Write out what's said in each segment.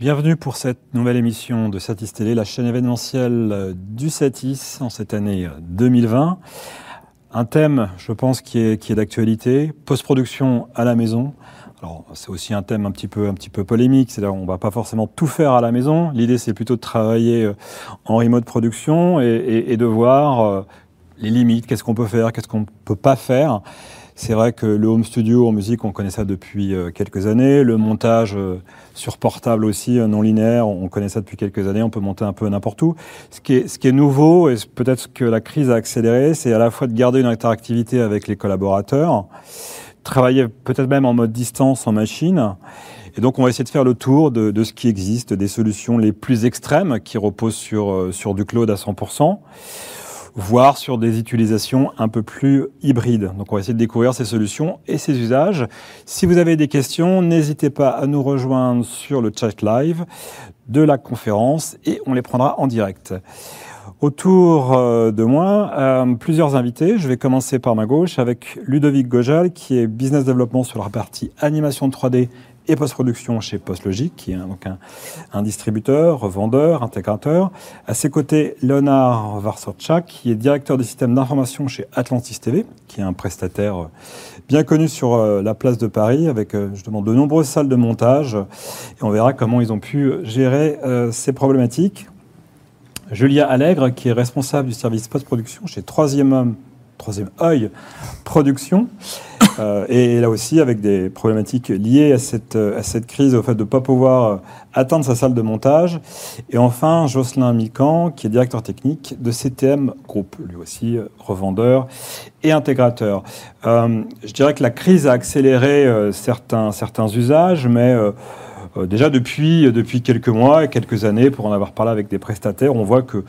Bienvenue pour cette nouvelle émission de Satis Télé, la chaîne événementielle du Satis en cette année 2020. Un thème, je pense, qui est, qui est d'actualité, post-production à la maison. Alors, c'est aussi un thème un petit peu, un petit peu polémique, c'est-à-dire on va pas forcément tout faire à la maison. L'idée, c'est plutôt de travailler euh, en remote production et, et, et de voir euh, les limites, qu'est-ce qu'on peut faire, qu'est-ce qu'on ne peut pas faire. C'est vrai que le home studio en musique, on connaît ça depuis euh, quelques années. Le montage euh, sur portable aussi, euh, non linéaire, on connaît ça depuis quelques années. On peut monter un peu n'importe où. Ce qui est, ce qui est nouveau, et peut-être ce que la crise a accéléré, c'est à la fois de garder une interactivité avec les collaborateurs, travailler peut-être même en mode distance en machine. Et donc, on va essayer de faire le tour de, de ce qui existe, des solutions les plus extrêmes qui reposent sur, sur du cloud à 100% voire sur des utilisations un peu plus hybrides. Donc on va essayer de découvrir ces solutions et ces usages. Si vous avez des questions, n'hésitez pas à nous rejoindre sur le chat live de la conférence et on les prendra en direct. Autour euh, de moi, euh, plusieurs invités. Je vais commencer par ma gauche avec Ludovic Gojal, qui est business development sur la partie animation 3D et post-production chez PostLogic, qui est donc un, distributeur, vendeur, intégrateur. À ses côtés, Léonard Varsorchak, qui est directeur des systèmes d'information chez Atlantis TV, qui est un prestataire bien connu sur euh, la place de Paris, avec euh, justement de nombreuses salles de montage. Et on verra comment ils ont pu gérer euh, ces problématiques. Julia Allègre, qui est responsable du service post-production chez Troisième Homme, Troisième Œil Production. Euh, et là aussi, avec des problématiques liées à cette, à cette crise, au fait de ne pas pouvoir atteindre sa salle de montage. Et enfin, Jocelyn Mican, qui est directeur technique de CTM Group, lui aussi revendeur et intégrateur. Euh, je dirais que la crise a accéléré euh, certains, certains usages, mais euh, déjà depuis, depuis quelques mois et quelques années, pour en avoir parlé avec des prestataires, on voit que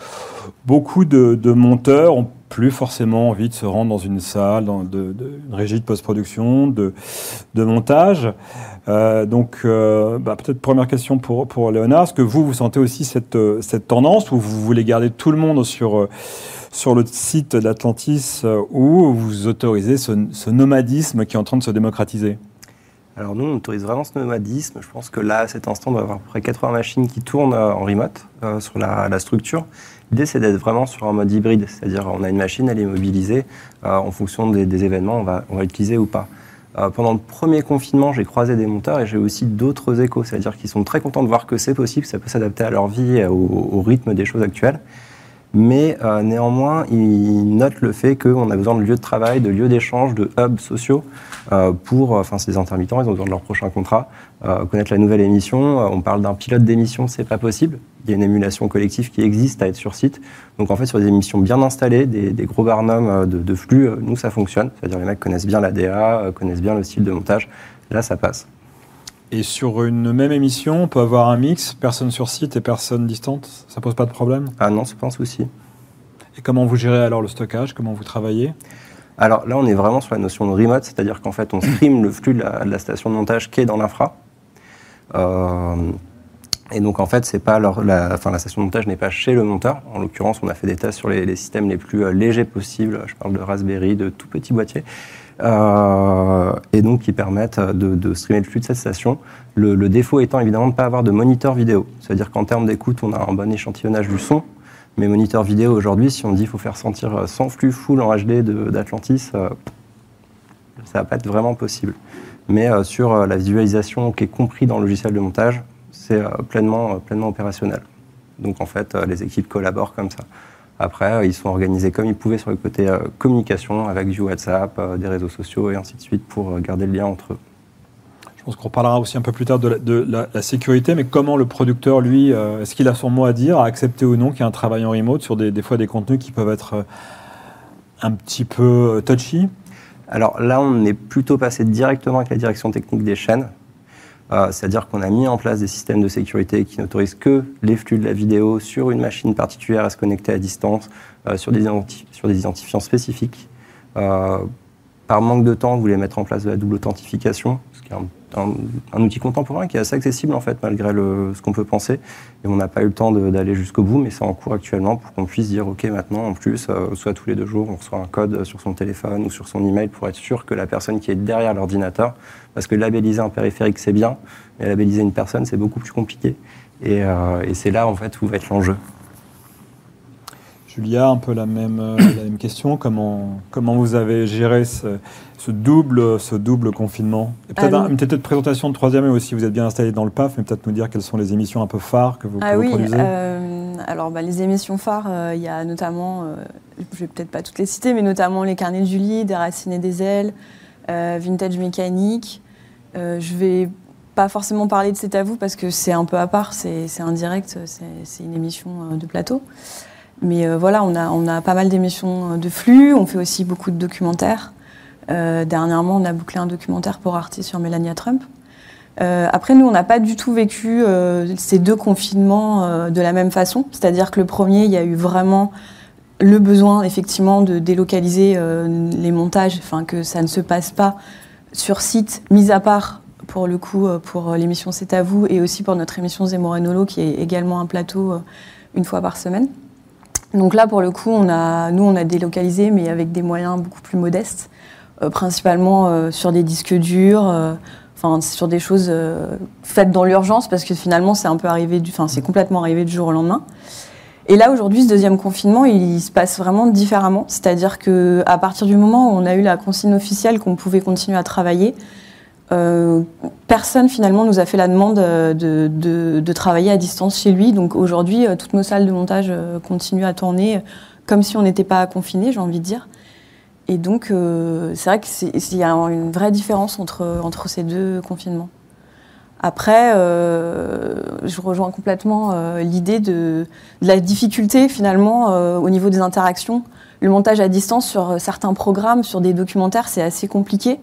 beaucoup de, de monteurs ont plus forcément envie de se rendre dans une salle, dans une régie de post-production, de, montage. Euh, donc, euh, bah, peut-être première question pour, pour Léonard. Est-ce que vous, vous sentez aussi cette, cette tendance ou vous voulez garder tout le monde sur, sur le site d'Atlantis ou vous autorisez ce, nomadisme qui est en train de se démocratiser? Alors nous, on autorise vraiment ce nomadisme. Je pense que là, à cet instant, on doit avoir à peu près 80 machines qui tournent euh, en remote euh, sur la structure. L'idée, c'est d'être vraiment sur un mode hybride, c'est-à-dire on a une machine, elle est mobilisée euh, en fonction des, des, événements, on va, on va l'utiliser ou pas. Euh, pendant le premier confinement, j'ai croisé des monteurs et j'ai aussi d'autres échos, c'est-à-dire qu'ils sont très contents de voir que c'est possible, ça peut s'adapter à leur vie, au, au, rythme des choses actuelles. Mais euh, néanmoins, ils notent le fait qu'on a besoin de lieux de travail, de lieux d'échange, de hubs sociaux euh, pour, enfin, ces intermittents, ils ont besoin de leur prochain contrat, euh, connaître la nouvelle émission. on parle d'un pilote d'émission, c'est pas possible. Il y a une émulation collective qui existe à être sur site. Donc en fait, sur des émissions bien installées, des, gros barnums de, flux, nous ça fonctionne. C'est-à-dire les mecs connaissent bien la DA, connaissent bien le style de montage. Là, ça passe. Et sur une même émission, on peut avoir un mix, personne sur site et personne distante Ça pose pas de problème? Ah non, c'est pas un souci. Et comment vous gérez alors le stockage? Comment vous travaillez? Alors là, on est vraiment sur la notion de remote, c'est-à-dire qu'en fait, on stream le flux de la, de la, station de montage qui est dans l'infra. Euh, et donc en fait, c'est pas leur, la, enfin, la station de montage n'est pas chez le monteur. En l'occurrence, on a fait des tests sur les, les systèmes les plus euh, légers possibles. Je parle de Raspberry, de tout petits boîtiers. Euh, et donc qui permettent de, streamer le flux de cette station. Le, défaut étant évidemment de ne pas avoir de moniteur vidéo. C'est-à-dire qu'en termes d'écoute, on a un bon échantillonnage du son, mais moniteur vidéo aujourd'hui, si on dit qu'il faut faire sentir 100 flux full en HD d'Atlantis, euh, ça va pas être vraiment possible. Mais euh, sur euh, la visualisation qui est compris dans le logiciel de montage, c'est pleinement, pleinement opérationnel. Donc en fait, les équipes collaborent comme ça. Après, ils sont organisés comme ils pouvaient sur le côté euh, communication, avec du WhatsApp, euh, des réseaux sociaux et ainsi de suite pour euh, garder le lien entre eux. Je pense qu'on reparlera aussi un peu plus tard de la, de la, la sécurité, mais comment le producteur, lui, euh, est-ce qu'il a son mot à dire, à accepter ou non qu'il y a un travail en remote sur des, des fois des contenus qui peuvent être un petit peu touchy? Alors là, on est plutôt passé directement avec la direction technique des chaînes. Euh, C'est-à-dire qu'on a mis en place des systèmes de sécurité qui n'autorisent que les flux de la vidéo sur une machine particulière à se connecter à distance, euh, sur, des identifiants spécifiques. Euh, par manque de temps, vous voulez mettre en place de la double authentification, ce qui est un un, outil contemporain qui est assez accessible en fait malgré ce qu'on peut penser. Et on n'a pas eu le temps d'aller jusqu'au bout, mais c'est en cours actuellement pour qu'on puisse dire ok maintenant en plus, euh, soit tous les deux jours, on reçoit un code sur son téléphone ou sur son email pour être sûr que la personne qui est derrière l'ordinateur, parce que labelliser un périphérique c'est bien, mais labelliser une personne c'est beaucoup plus compliqué. Et, euh, c'est là en fait où va être l'enjeu. Julia, un peu la même, euh, question. Comment vous avez géré ce, ce double, ce double confinement Peut-être une petite présentation de troisième et aussi, vous êtes bien installé dans le PAF, mais peut-être nous dire quelles sont les émissions un peu phares que vous, ah oui, produisez euh, Alors, bah, les émissions phares, euh, il y a notamment, je ne vais peut-être pas toutes les citer, mais notamment Les Carnets de Julie, Des Racines et des Ailes, Vintage Mécanique. je vais pas forcément parler de C'est à vous parce que c'est un peu à part, c'est indirect, c'est une émission de plateau. Mais euh, voilà, on a, on a pas mal d'émissions de flux, on fait aussi beaucoup de documentaires. Euh, dernièrement, on a bouclé un documentaire pour Arte sur Melania Trump. Euh, après, nous, on n'a pas du tout vécu ces deux confinements de la même façon. C'est-à-dire que le premier, il y a eu vraiment le besoin, effectivement, de délocaliser les montages, enfin, que ça ne se passe pas sur site, mis à part, pour le coup, pour l'émission C'est à vous, et aussi pour notre émission Zemorenolo, qui est également un plateau une fois par semaine. Donc là, pour le coup, nous, on a délocalisé, mais avec des moyens beaucoup plus modestes, euh, principalement euh, sur des disques durs, euh, enfin sur des choses faites dans l'urgence, parce que finalement, c'est un peu arrivé, enfin c'est complètement arrivé du jour au lendemain. Et là, aujourd'hui, ce deuxième confinement, il, se passe vraiment différemment. C'est-à-dire que à partir du moment où on a eu la consigne officielle qu'on pouvait continuer à travailler, euh, personne finalement nous a fait la demande euh, de, travailler à distance chez lui. Donc aujourd'hui, euh, toutes nos salles de montage continuent à tourner comme si on n'était pas confiné, j'ai envie de dire. Et donc c'est vrai qu'il y a une vraie différence entre, entre ces deux confinements. Après, je rejoins complètement l'idée de, de, la difficulté finalement au niveau des interactions. Le montage à distance sur certains programmes, sur des documentaires, c'est assez compliqué.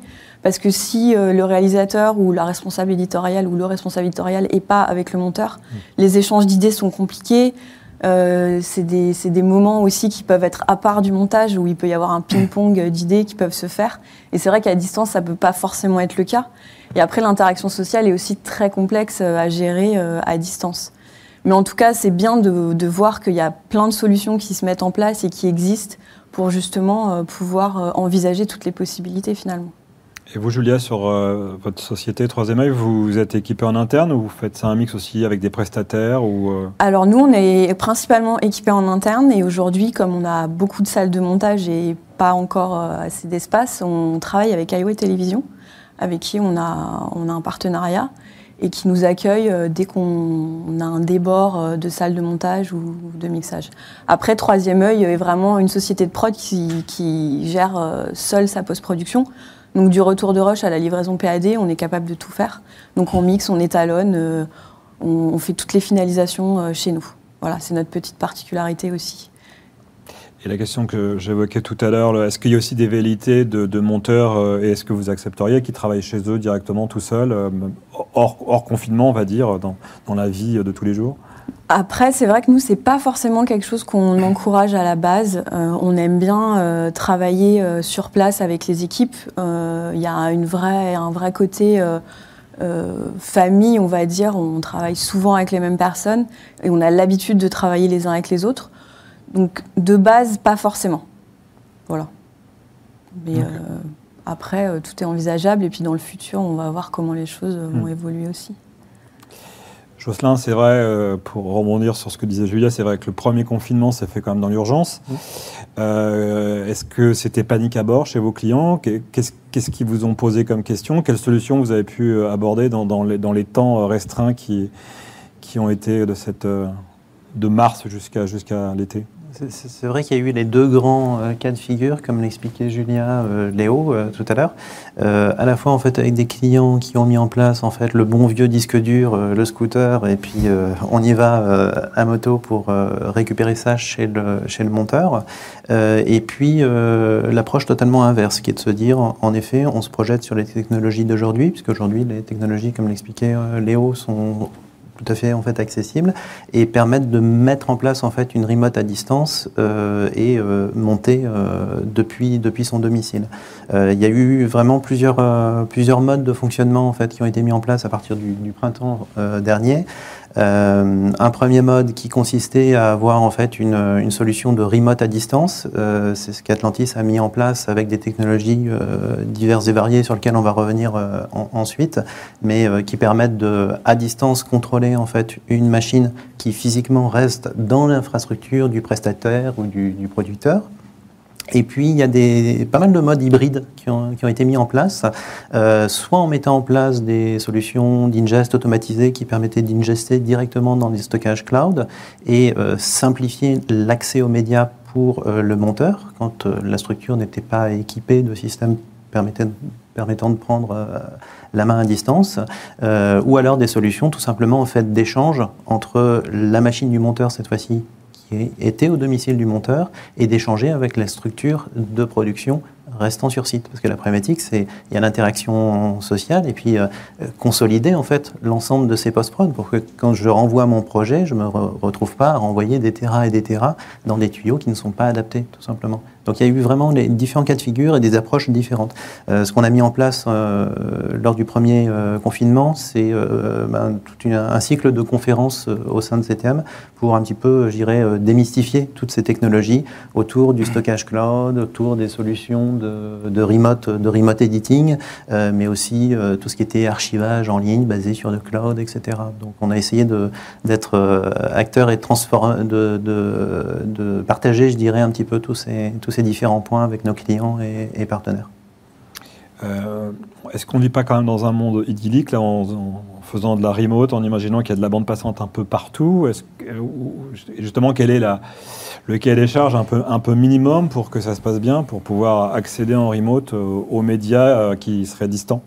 Parce que si euh, le réalisateur ou la responsable éditoriale ou le responsable éditorial n'est pas avec le monteur, mm. les échanges d'idées sont compliqués. Euh, c'est des, des, moments aussi qui peuvent être à part du montage où il peut y avoir un ping-pong d'idées qui peuvent se faire. Et c'est vrai qu'à distance, ça peut pas forcément être le cas. Et après, l'interaction sociale est aussi très complexe euh, à gérer à distance. Mais en tout cas, c'est bien de, de voir qu'il y a plein de solutions qui se mettent en place et qui existent pour justement pouvoir envisager toutes les possibilités finalement. Et vous, Julia, sur euh, votre société 3 œil, vous êtes équipé en interne ou vous faites ça un mix aussi avec des prestataires ou euh? Alors nous, on est principalement équipé en interne et aujourd'hui, comme on a beaucoup de salles de montage et pas encore euh, assez d'espace, on travaille avec Highway Télévision, avec qui on a, on a un partenariat et qui nous accueille dès qu'on a un débord de salles de montage ou de mixage. Après, Troisième œil est vraiment une société de prod qui gère seule sa post-production. Donc du retour de rush à la livraison PAD, on est capable de tout faire. Donc on mixe, on étalonne, euh, on, fait toutes les finalisations euh, chez nous. Voilà, c'est notre petite particularité aussi. Et la question que j'évoquais tout à l'heure, est-ce qu'il y a aussi des velléités de, monteurs euh, et est-ce que vous accepteriez qu'ils travaillent chez eux directement tout seuls, hors, confinement, on va dire, dans la vie de tous les jours? Après, c'est vrai que nous, c'est pas forcément quelque chose qu'on encourage à la base. Euh, on aime bien euh, travailler euh, sur place avec les équipes. Il y a une vraie, un vrai côté famille, on va dire. On travaille souvent avec les mêmes personnes et on a l'habitude de travailler les uns avec les autres. Donc, de base, pas forcément. Voilà. Mais après, tout est envisageable et puis dans le futur, on va voir comment les choses vont hmm. évoluer aussi. Jocelyn, c'est vrai, euh, pour rebondir sur ce que disait Julia, c'est vrai que le premier confinement s'est fait quand même dans l'urgence. Euh, est-ce que c'était panique à bord chez vos clients? Qu'est-ce qu'ils vous ont posé comme question? Quelles solutions vous avez pu euh, aborder dans, les, temps restreints qui, ont été de, cette, de mars jusqu'à l'été? C'est vrai qu'il y a eu les deux grands euh, cas de figure, comme l'expliquait Julia euh, Léo euh, tout à l'heure. à la fois en fait avec des clients qui ont mis en place en fait le bon vieux disque dur, le scooter, et puis on y va à moto pour récupérer ça chez le, chez le monteur. et puis l'approche totalement inverse, qui est de se dire en effet on se projette sur les technologies d'aujourd'hui, puisque aujourd'hui les technologies, comme l'expliquait Léo, sont tout à fait en fait accessibles et permettent de mettre en place en fait une remote à distance euh, et euh, monter euh, depuis depuis son domicile. il y a eu vraiment plusieurs plusieurs modes de fonctionnement en fait qui ont été mis en place à partir du, du printemps dernier. Euh, un premier mode qui consistait à avoir en fait une, une solution de remote à distance. Euh, c'est ce qu'Atlantis a mis en place avec des technologies euh, diverses et variées sur lesquelles on va revenir ensuite, mais qui permettent de, à distance, contrôler en fait une machine qui physiquement reste dans l'infrastructure du prestataire ou du, du producteur. Et puis, il y a des, pas mal de modes hybrides qui ont, qui ont été mis en place, euh, soit en mettant en place des solutions d'ingest automatisées qui permettaient d'ingester directement dans des stockages cloud et euh, simplifier l'accès aux médias pour euh, le monteur quand euh, la structure n'était pas équipée de systèmes permettant de prendre euh, la main à distance, euh, ou alors des solutions tout simplement en fait d'échange entre la machine du monteur cette fois-ci qui était au domicile du monteur et d'échanger avec la structure de production restant sur site. Parce que la problématique, c'est il y a l'interaction sociale et puis euh, consolider en fait l'ensemble de ces post-prod pour que quand je renvoie mon projet, je ne me retrouve pas à renvoyer des terras et des terras dans des tuyaux qui ne sont pas adaptés, tout simplement. Donc il y a eu vraiment les différents cas de figure et des approches différentes. Euh, ce qu'on a mis en place euh, lors du premier confinement, c'est ben, tout un cycle de conférences au sein de CTM pour un petit peu, je dirais, démystifier toutes ces technologies autour du stockage cloud, autour des solutions de, de remote, de remote editing, mais aussi tout ce qui était archivage en ligne basé sur le cloud, etc. Donc on a essayé d'être acteur et de, partager, je dirais, un petit peu tous ces, tous ces différents points avec nos clients et, partenaires. Euh, Est-ce qu'on ne vit pas quand même dans un monde idyllique, là, en, faisant de la remote, en imaginant qu'il y a de la bande passante un peu partout? Justement, quel est la, le cahier des charges un peu, un peu minimum pour que ça se passe bien, pour pouvoir accéder en remote aux, aux médias euh, qui seraient distants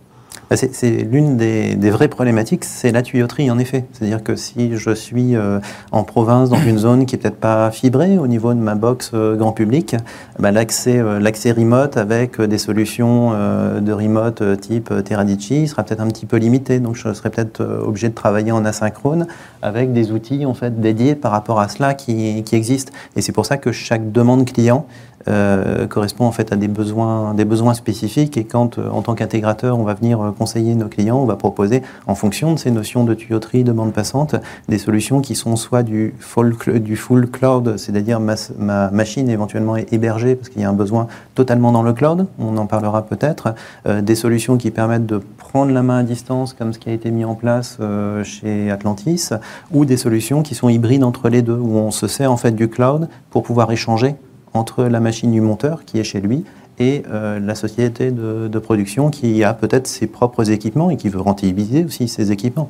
c'est l'une des, des, vraies problématiques, c'est la tuyauterie en effet. C'est-à-dire que si je suis euh, en province, dans une zone qui est peut-être pas fibrée au niveau de ma box euh, grand public, bah, l'accès euh, l'accès remote avec des solutions euh, de remote euh, type Teradici sera peut-être un petit peu limité. Donc je serai peut-être euh, obligé de travailler en asynchrone avec des outils en fait dédiés par rapport à cela qui, qui existent. Et c'est pour ça que chaque demande client euh, correspond en fait à des besoins, des besoins spécifiques. Et quand, euh, en tant qu'intégrateur, on va venir euh, conseiller nos clients, on va proposer, en fonction de ces notions de tuyauterie, de bande passante, des solutions qui sont soit du full, du full cloud, c'est-à-dire ma, ma, machine éventuellement hébergée parce qu'il y a un besoin totalement dans le cloud, on en parlera peut-être, euh, des solutions qui permettent de prendre la main à distance, comme ce qui a été mis en place euh, chez Atlantis, ou des solutions qui sont hybrides entre les deux, où on se sert en fait du cloud pour pouvoir échanger entre la machine du monteur qui est chez lui et euh, la société de, de, production qui a peut-être ses propres équipements et qui veut rentabiliser aussi ses équipements.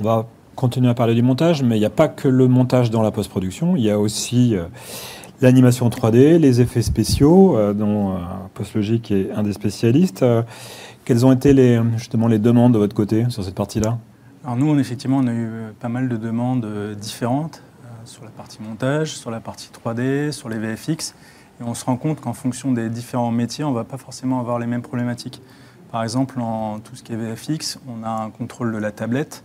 On va continuer à parler du montage, mais il n'y a pas que le montage dans la post-production, il y a aussi euh, l'animation 3D, les effets spéciaux, euh, dont euh, PostLogic est un des spécialistes. Euh, quelles ont été les, justement les demandes de votre côté sur cette partie-là? Alors nous, on, effectivement, on a eu pas mal de demandes différentes sur la partie montage, sur la partie 3D, sur les VFX. Et on se rend compte qu'en fonction des différents métiers, on ne va pas forcément avoir les mêmes problématiques. Par exemple, en tout ce qui est VFX, on a un contrôle de la tablette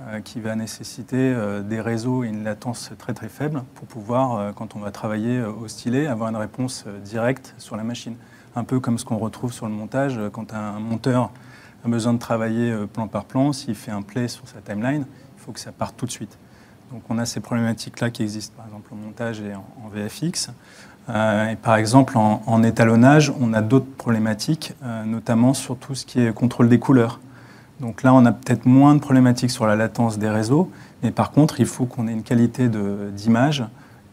euh, qui va nécessiter euh, des réseaux et une latence très très faible pour pouvoir, euh, quand on va travailler au stylet, avoir une réponse directe sur la machine. Un peu comme ce qu'on retrouve sur le montage, quand un monteur a besoin de travailler plan par plan, s'il fait un play sur sa timeline, il faut que ça parte tout de suite. Donc on a ces problématiques-là qui existent, par exemple au montage et en, VFX. Euh, et par exemple, en, étalonnage, on a d'autres problématiques, euh, notamment sur tout ce qui est contrôle des couleurs. Donc là, on a peut-être moins de problématiques sur la latence des réseaux, mais par contre, il faut qu'on ait une qualité d'image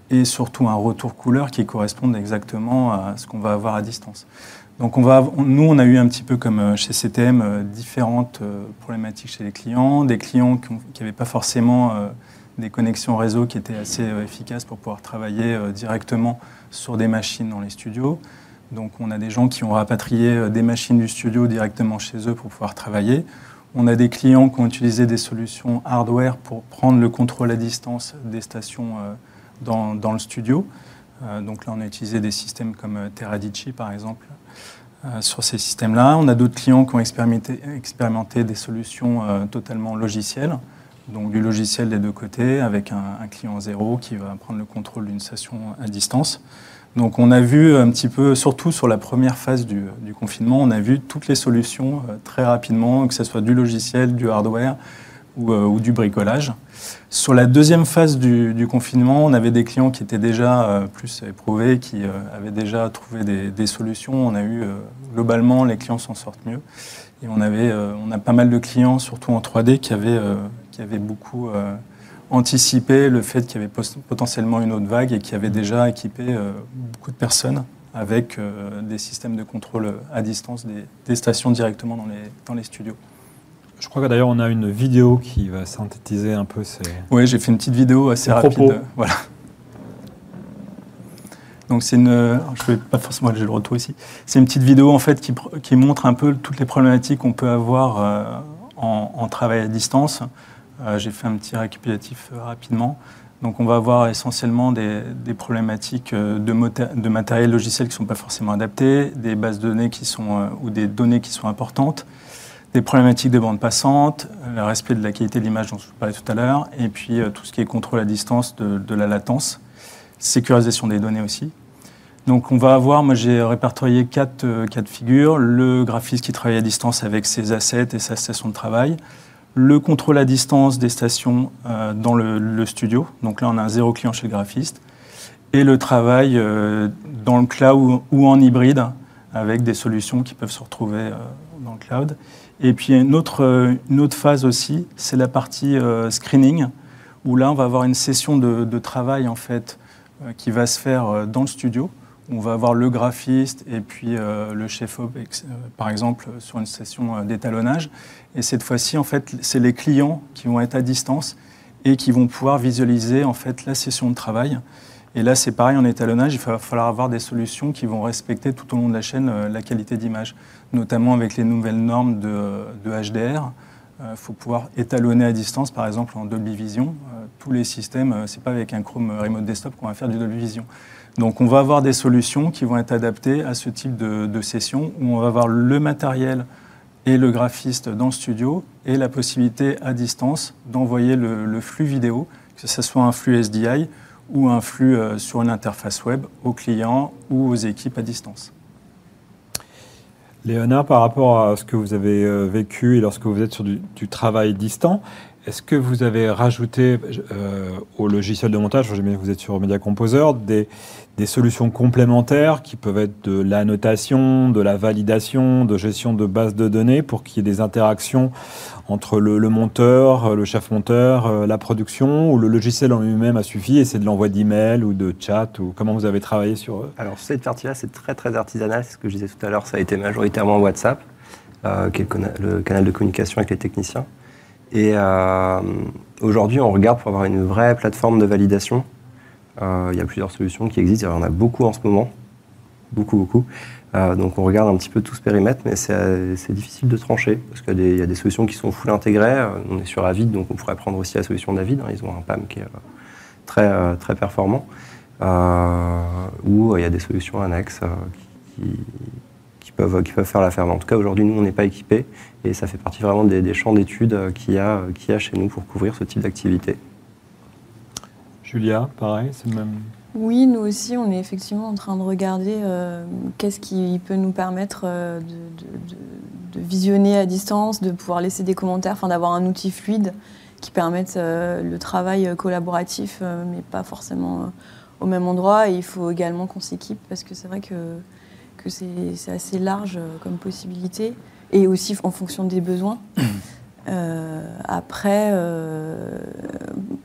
et surtout un retour couleur qui corresponde exactement à ce qu'on va avoir à distance. Donc nous, on a eu un petit peu comme euh, chez CTM différentes problématiques chez les clients, des clients qui n'avaient pas forcément des connexions réseau qui étaient assez euh, efficaces pour pouvoir travailler euh, directement sur des machines dans les studios. Donc on a des gens qui ont rapatrié euh, des machines du studio directement chez eux pour pouvoir travailler. On a des clients qui ont utilisé des solutions hardware pour prendre le contrôle à distance des stations dans, dans le studio. Donc là, on a utilisé des systèmes comme Teradici, par exemple, sur ces systèmes-là. On a d'autres clients qui ont expérimenté, expérimenté des solutions totalement logicielles donc du logiciel des deux côtés, avec un, client zéro qui va prendre le contrôle d'une station à distance. Donc on a vu un petit peu, surtout sur la première phase du, confinement, on a vu toutes les solutions euh, très rapidement, que ce soit du logiciel, du hardware ou, euh, du bricolage. Sur la deuxième phase du, confinement, on avait des clients qui étaient déjà euh, plus éprouvés, qui avaient déjà trouvé des, solutions. On a eu, globalement, les clients s'en sortent mieux. Et on, avait, on a pas mal de clients, surtout en 3D, qui avaient, qui avaient beaucoup anticiper le fait qu'il y avait potentiellement une autre vague et qui avait déjà équipé euh, beaucoup de personnes avec euh, des systèmes de contrôle à distance des, stations directement dans les, dans les studios. Je crois que d'ailleurs on a une vidéo qui va synthétiser un peu ces. Oui, j'ai fait une petite vidéo assez rapide. Voilà. Donc c'est une, je vais pas forcément, j'ai le retour ici. C'est une petite vidéo en fait qui, qui, montre un peu toutes les problématiques qu'on peut avoir euh, en, en, travail à distance. Euh, j'ai fait un petit récapitulatif euh, rapidement. Donc on va avoir essentiellement des, problématiques euh, de, matériel logiciel qui ne sont pas forcément adaptés, des bases de données qui sont, ou des données qui sont importantes, des problématiques de bande passante, le respect de la qualité de l'image dont je vous parlais tout à l'heure, et puis tout ce qui est contrôle à distance de, la latence, sécurisation des données aussi. Donc on va avoir, moi j'ai répertorié quatre cas de figure, le graphiste qui travaille à distance avec ses assets et sa station de travail, le contrôle à distance des stations euh, dans le, studio. Donc là, on a un zéro client chez le graphiste. Et le travail euh, dans le cloud ou en hybride avec des solutions qui peuvent se retrouver euh, dans le cloud. Et puis une autre, phase aussi, c'est la partie screening, où là, on va avoir une session de, de travail en fait qui va se faire dans le studio. On va avoir le graphiste et puis le chef op, par exemple, sur une session d'étalonnage. Et cette fois-ci, en fait, c'est les clients qui vont être à distance et qui vont pouvoir visualiser en fait la session de travail. Et là, c'est pareil en étalonnage, il va falloir avoir des solutions qui vont respecter tout au long de la chaîne euh, la qualité d'image, notamment avec les nouvelles normes de, HDR. Il euh, faut pouvoir étalonner à distance, par exemple en Dolby Vision. Euh, tous les systèmes, ce n'est pas avec un Chrome Remote Desktop qu'on va faire du Dolby Vision. Donc on va avoir des solutions qui vont être adaptées à ce type de, session où on va avoir le matériel et le graphiste dans le studio et la possibilité à distance d'envoyer le, flux vidéo, que ce soit un flux SDI ou un flux euh, sur une interface web aux clients ou aux équipes à distance. Léonard, par rapport à ce que vous avez euh, vécu et lorsque vous êtes sur du, travail distant, est-ce que vous avez rajouté euh, au logiciel de montage, vous êtes sur Media Composer, des, solutions complémentaires qui peuvent être de l'annotation, de la validation, de gestion de bases de données pour qu'il y ait des interactions entre le, monteur, le chef monteur, euh, la production, ou le logiciel en lui-même a suffi et c'est de l'envoi d'email ou de chat ou comment vous avez travaillé sur eux Alors cette partie-là, c'est très très artisanal. C'est ce que je disais tout à l'heure, ça a été majoritairement WhatsApp, euh, qui est le, canal de communication avec les techniciens. Et euh, aujourd'hui, on regarde pour avoir une vraie plateforme de validation euh, il y a plusieurs solutions qui existent, il y en a beaucoup en ce moment, beaucoup, beaucoup. Euh, donc on regarde un petit peu tout ce périmètre, mais c'est difficile de trancher, parce qu'il y, a des solutions qui sont full intégrées. On est sur Avid, donc on pourrait prendre aussi la solution d'Avid. Hein. Ils ont un PAM qui est très, très performant. ou il y a des solutions annexes qui, peuvent, qui peuvent faire l'affaire. En tout cas, aujourd'hui, nous, on n'est pas équipés, et ça fait partie vraiment des, des champs d'études qu'il y, a, y a chez nous pour couvrir ce type d'activité. Julia, pareil, c'est le même. Oui, nous aussi, on est effectivement en train de regarder euh, qu'est-ce qui peut nous permettre euh, de, visionner à distance, de pouvoir laisser des commentaires, enfin d'avoir un outil fluide qui permette euh, le travail collaboratif, mais pas forcément au même endroit. Et il faut également qu'on s'équipe parce que c'est vrai que, que c'est assez large comme possibilité et aussi en fonction des besoins. Euh, après, euh,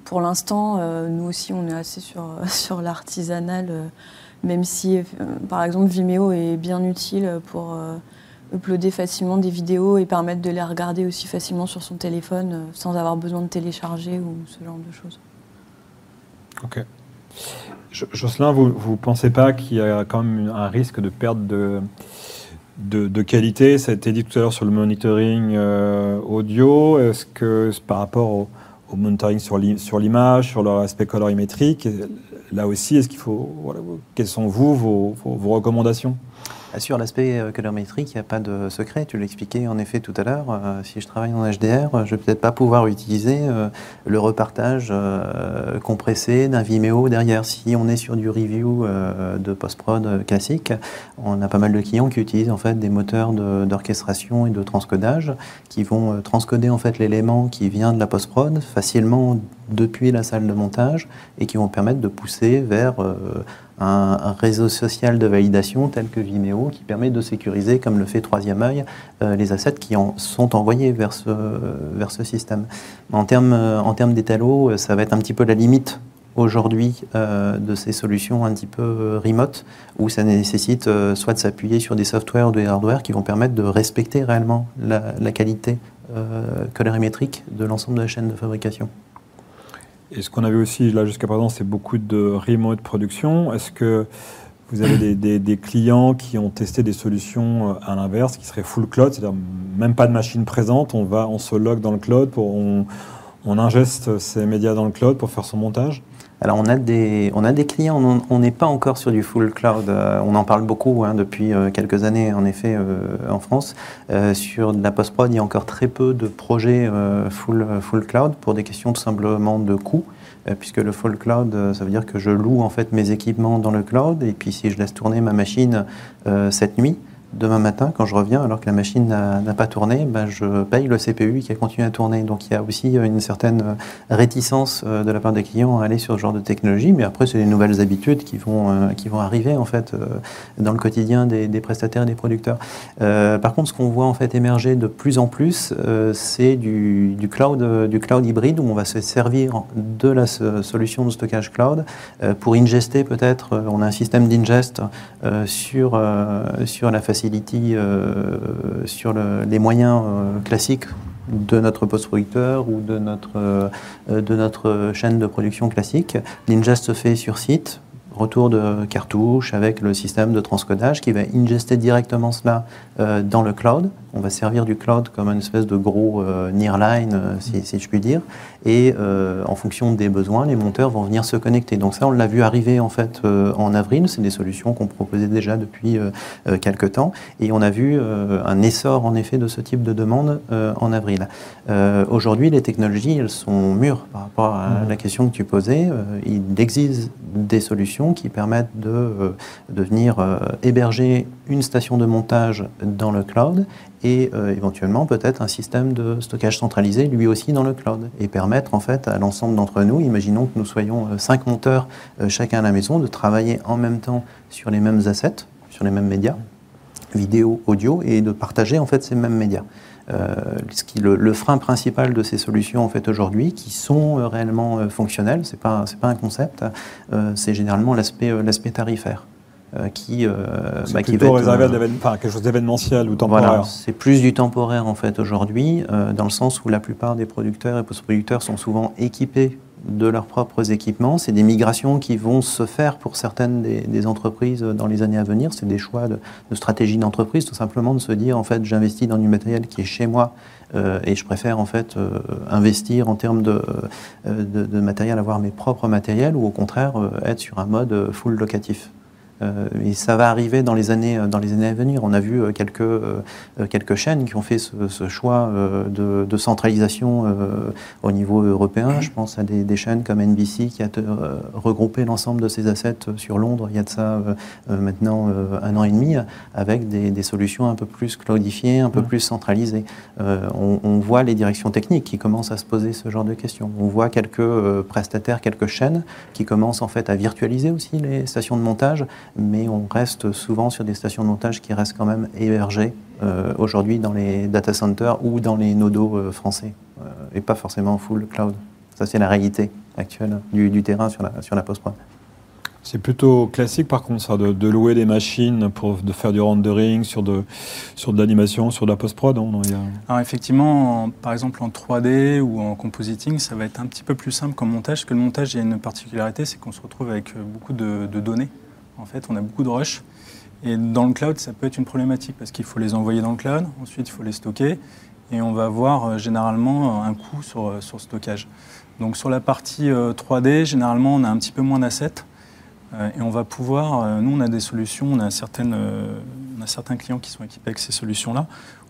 pour l'instant, euh, nous aussi, on est assez sur, sur l'artisanal, même si, par exemple, Vimeo est bien utile pour uploader facilement des vidéos et permettre de les regarder aussi facilement sur son téléphone sans avoir besoin de télécharger ou ce genre de choses. Ok. Jocelyn, vous ne pensez pas qu'il y a quand même un risque de perte de de, qualité. Ça a été dit tout à l'heure sur le monitoring euh, audio. Est-ce que par rapport au, monitoring sur l'image, sur le respect colorimétrique, là aussi, est-ce qu'il faut, quelles sont vos, recommandations? Sur l'aspect euh, colorimétrique, il n'y a pas de secret. Tu l'expliquais en effet tout à l'heure. Euh, si je travaille en HDR, je ne vais peut-être pas pouvoir utiliser euh, le repartage compressé d'un Vimeo derrière. Si on est sur du review de post-prod classique, on a pas mal de clients qui utilisent en fait des moteurs d'orchestration et de transcodage qui vont transcoder en fait l'élément qui vient de la post-prod facilement depuis la salle de montage et qui vont permettre de pousser vers un, réseau social de validation tel que Vimeo qui permet de sécuriser, comme le fait Troisième œil, euh, les assets qui sont envoyés vers ce, système. En termes, en termes d'étalo, ça va être un petit peu la limite aujourd'hui euh, de ces solutions un petit peu remote, où ça nécessite euh, soit de s'appuyer sur des softwares ou des hardware qui vont permettre de respecter réellement la qualité colorimétrique de l'ensemble de la chaîne de fabrication. Et ce qu'on a vu aussi là jusqu'à présent, c'est beaucoup de remote production. Est-ce que vous avez des, clients qui ont testé des solutions euh, à l'inverse, qui seraient full cloud, c'est-à-dire même pas de machine présente, on va, on se log dans le cloud, pour, on, on ingeste ces médias dans le cloud pour faire son montage? Alors on a des, on a des clients, on n'est pas encore sur du full cloud, euh, on en parle beaucoup hein, depuis euh, quelques années en effet en France. sur de la post-prod, il y a encore très peu de projets full, full cloud pour des questions tout simplement de coût. Euh, puisque le full cloud, euh, ça veut dire que je loue en fait mes équipements dans le cloud, et puis si je laisse tourner ma machine euh, cette nuit, demain matin, quand je reviens, alors que la machine n'a pas tourné, ben, je paye le CPU qui a continué à tourner. Donc il y a aussi une certaine réticence de la part des clients à aller sur ce genre de technologie, mais après, c'est des nouvelles habitudes qui vont, qui vont arriver en fait dans le quotidien des, prestataires et des producteurs. par contre, ce qu'on voit en fait émerger de plus en plus, c'est du, du, cloud, du cloud hybride où on va se servir de la solution de stockage cloud pour ingester peut-être, on a un système d'ingest sur, sur la facilité euh, sur les moyens euh, classiques de notre post-producteur ou de notre, euh, de notre chaîne de production classique. L'ingest se fait sur site, retour de cartouche avec le système de transcodage qui va ingester directement cela dans le cloud on va servir du cloud comme une espèce de gros euh, nearline, euh, si, je puis dire. Et euh, en fonction des besoins, les monteurs vont venir se connecter. Donc ça, on l'a vu arriver en fait en avril. C'est des solutions qu'on proposait déjà depuis quelques temps. Et on a vu un essor en effet de ce type de demande en avril. Aujourd'hui, les technologies, elles sont mûres par rapport à mmh. la question que tu posais. il existe des solutions qui permettent de, de venir héberger une station de montage dans le cloud et euh, éventuellement peut-être un système de stockage centralisé lui aussi dans le cloud et permettre en fait à l'ensemble d'entre nous, imaginons que nous soyons euh, cinq monteurs euh, chacun à la maison, de travailler en même temps sur les mêmes assets, sur les mêmes médias, vidéo, audio, et de partager en fait ces mêmes médias. ce qui, le, frein principal de ces solutions en fait aujourd'hui, qui sont réellement fonctionnelles, c'est pas c'est pas un concept, c'est généralement l'aspect l'aspect tarifaire. Euh, qui, euh, bah, qui va être, réservé à euh, quelque chose d'événementiel ou temporaire. c'est plus du temporaire en fait aujourd'hui, dans le sens où la plupart des producteurs et post-producteurs sont souvent équipés de leurs propres équipements. C'est des migrations qui vont se faire pour certaines des, entreprises dans les années à venir. C'est des choix de, stratégie d'entreprise, tout simplement de se dire en fait j'investis dans du matériel qui est chez moi et je préfère en fait investir en termes de, de, de, matériel, avoir mes propres matériels ou au contraire être sur un mode full locatif. Euh, et ça va arriver dans les années, dans les années à venir. On a vu euh, quelques, euh, quelques chaînes qui ont fait ce, choix de, centralisation au niveau européen. Je pense à des, chaînes comme NBC qui a regroupé l'ensemble de ses assets sur Londres il y a de ça maintenant un an et demi, avec des, solutions un peu plus cloudifiées, un peu plus centralisées. On, on, voit les directions techniques qui commencent à se poser ce genre de questions. On voit quelques prestataires, quelques chaînes qui commencent en fait à virtualiser aussi les stations de montage mais on reste souvent sur des stations de montage qui restent quand même hébergées euh, aujourd'hui dans les data centers ou dans les nodos euh, français, euh, et pas forcément full cloud. Ça, c'est la réalité actuelle du, terrain sur la, sur la post-prod. C'est plutôt classique par contre ça, de, louer des machines pour de faire du rendering sur de, sur de l'animation, sur de la post-prod. Alors effectivement, par exemple en 3D ou en compositing, ça va être un petit peu plus simple qu'en montage, parce que le montage, il y a une particularité, c'est qu'on se retrouve avec beaucoup de données en fait, on a beaucoup de rush. Et dans le cloud, ça peut être une problématique parce qu'il faut les envoyer dans le cloud, ensuite il faut les stocker, et on va avoir euh, généralement un coût sur, euh, sur stockage. Donc sur la partie 3D, euh, généralement, on a un petit peu moins d'assets, et on va pouvoir, nous on a des solutions, on a on a certains clients qui sont équipés avec ces solutions-là.